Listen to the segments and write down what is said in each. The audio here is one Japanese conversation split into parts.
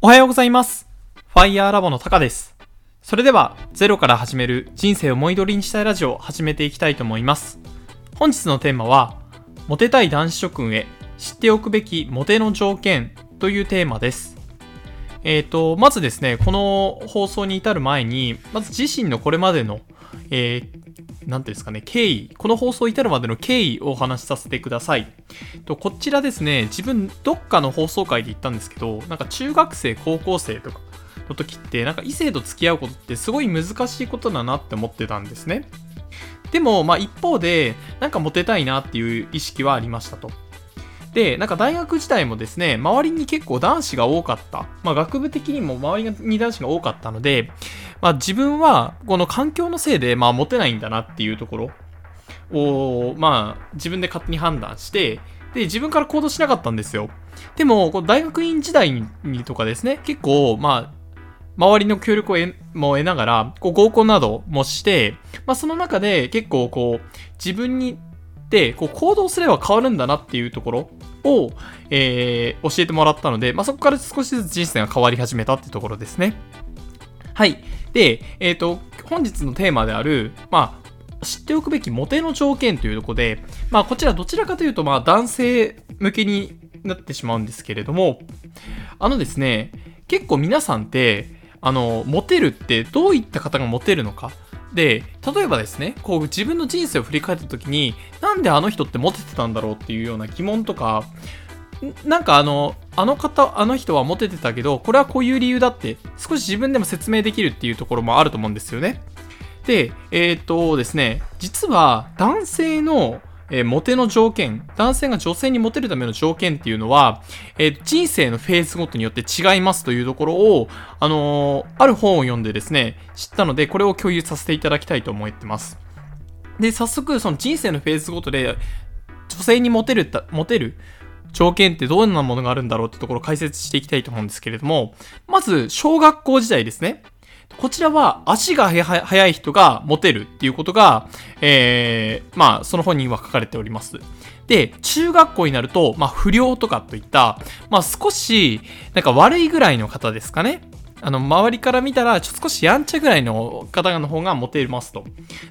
おはようございます。ファイヤーラボのタカです。それでは、ゼロから始める人生を思い通りにしたいラジオを始めていきたいと思います。本日のテーマは、モテたい男子諸君へ知っておくべきモテの条件というテーマです。えっ、と、まずですね、この放送に至る前に、まず自身のこれまでの、えー、なんていうんですかね、経緯、この放送至るまでの経緯をお話しさせてください。とこちらですね、自分、どっかの放送回で言ったんですけど、なんか中学生、高校生とかの時って、なんか異性と付き合うことってすごい難しいことだなって思ってたんですね。でも、まあ一方で、なんかモテたいなっていう意識はありましたと。で、なんか大学時代もですね、周りに結構男子が多かった。まあ学部的にも周りに男子が多かったので、まあ自分はこの環境のせいで、まあモテないんだなっていうところを、まあ自分で勝手に判断して、で、自分から行動しなかったんですよ。でも、こう大学院時代にとかですね、結構、まあ、周りの協力をも得ながら、こう合コンなどもして、まあその中で結構こう、自分にで、こう行動すれば変わるんだなっていうところを、えー、教えてもらったので、まあ、そこから少しずつ人生が変わり始めたっていうところですね。はい。で、えっ、と、本日のテーマである、まあ、知っておくべきモテの条件というとこで、まあ、こちらどちらかというと、まあ、男性向けになってしまうんですけれども、あのですね、結構皆さんって、あの、モテるってどういった方がモテるのか、で、例えばですね、こう自分の人生を振り返った時に、なんであの人ってモテてたんだろうっていうような疑問とか、なんかあの、あの方、あの人はモテてたけど、これはこういう理由だって、少し自分でも説明できるっていうところもあると思うんですよね。で、えっ、とですね、実は男性のえー、モテの条件、男性が女性にモテるための条件っていうのは、えー、人生のフェーズごとによって違いますというところを、あの、ある本を読んでですね、知ったので、これを共有させていただきたいと思ってます。で、早速、その人生のフェーズごとで、女性にモテる、モテる条件ってどんなものがあるんだろうってところを解説していきたいと思うんですけれども、まず、小学校時代ですね。こちらは足が速い人がモテるっていうことが、えー、まあ、その本には書かれております。で、中学校になると、まあ、不良とかといった、まあ、少し、なんか悪いぐらいの方ですかね。あの、周りから見たら、ちょっと少しやんちゃぐらいの方の方がモテますと。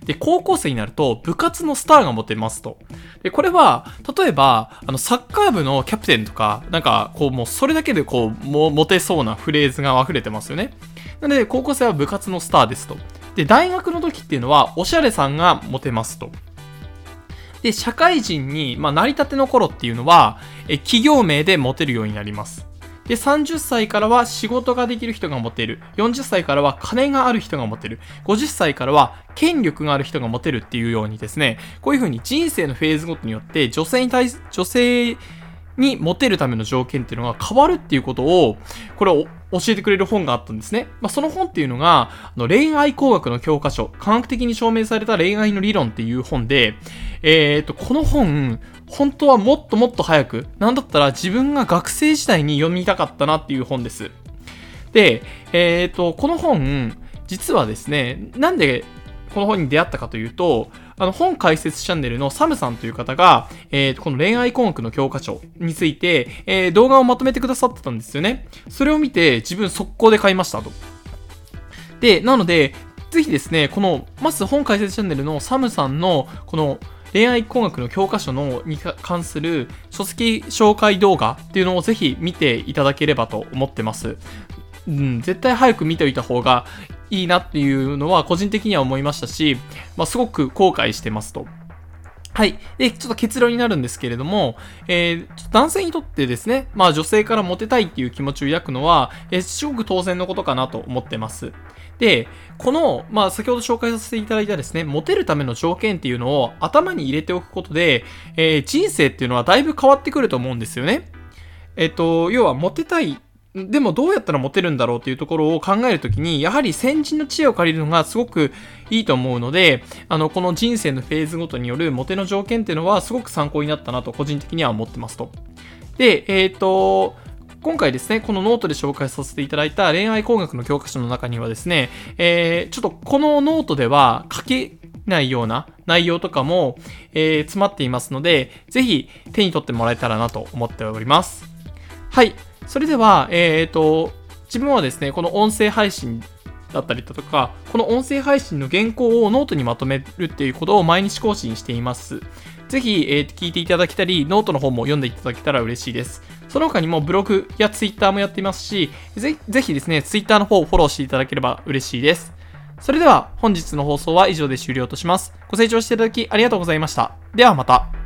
で、高校生になると、部活のスターがモテますと。で、これは、例えば、あの、サッカー部のキャプテンとか、なんか、こう、もうそれだけでこう、も、モテそうなフレーズが溢れてますよね。なので、高校生は部活のスターですと。で、大学の時っていうのは、おしゃれさんがモテますと。で、社会人に、まあ、成り立ての頃っていうのは、え企業名でモテるようになります。で、30歳からは仕事ができる人がモテる。40歳からは金がある人がモテる。50歳からは権力がある人がモテるっていうようにですね、こういう風に人生のフェーズごとによって女性に対す、女性にモテるための条件っていうのが変わるっていうことを、これを教えてくれる本があったんですね。まあ、その本っていうのが、あの恋愛工学の教科書、科学的に証明された恋愛の理論っていう本で、えっ、と、この本、本当はもっともっと早く、なんだったら自分が学生時代に読みたかったなっていう本です。で、えっ、ー、と、この本、実はですね、なんでこの本に出会ったかというと、あの、本解説チャンネルのサムさんという方が、えっー、この恋愛工学の教科書について、えー、動画をまとめてくださってたんですよね。それを見て、自分速攻で買いましたと。で、なので、ぜひですね、この、まず本解説チャンネルのサムさんの、この、恋愛工学の教科書のに関する書籍紹介動画っていうのをぜひ見ていただければと思ってます。うん、絶対早く見ておいた方がいいなっていうのは個人的には思いましたし、まあ、すごく後悔してますと。はい。で、ちょっと結論になるんですけれども、えー、男性にとってですね、まあ女性からモテたいっていう気持ちを抱くのは、えー、すごく当然のことかなと思ってます。で、この、まあ先ほど紹介させていただいたですね、モテるための条件っていうのを頭に入れておくことで、えー、人生っていうのはだいぶ変わってくると思うんですよね。えっ、と、要はモテたいでもどうやったらモテるんだろうっていうところを考えるときに、やはり先人の知恵を借りるのがすごくいいと思うので、あの、この人生のフェーズごとによるモテの条件っていうのはすごく参考になったなと個人的には思ってますと。で、えっ、ー、と、今回ですね、このノートで紹介させていただいた恋愛工学の教科書の中にはですね、えー、ちょっとこのノートでは書けないような内容とかも、えー、詰まっていますので、ぜひ手に取ってもらえたらなと思っております。はい。それでは、えっ、ー、と、自分はですね、この音声配信だったりだとか、この音声配信の原稿をノートにまとめるっていうことを毎日更新しています。ぜひ、えー聞いていただけたり、ノートの方も読んでいただけたら嬉しいです。その他にもブログやツイッターもやっていますし、ぜ、ぜひですね、ツイッターの方をフォローしていただければ嬉しいです。それでは、本日の放送は以上で終了とします。ご清聴していただきありがとうございました。ではまた。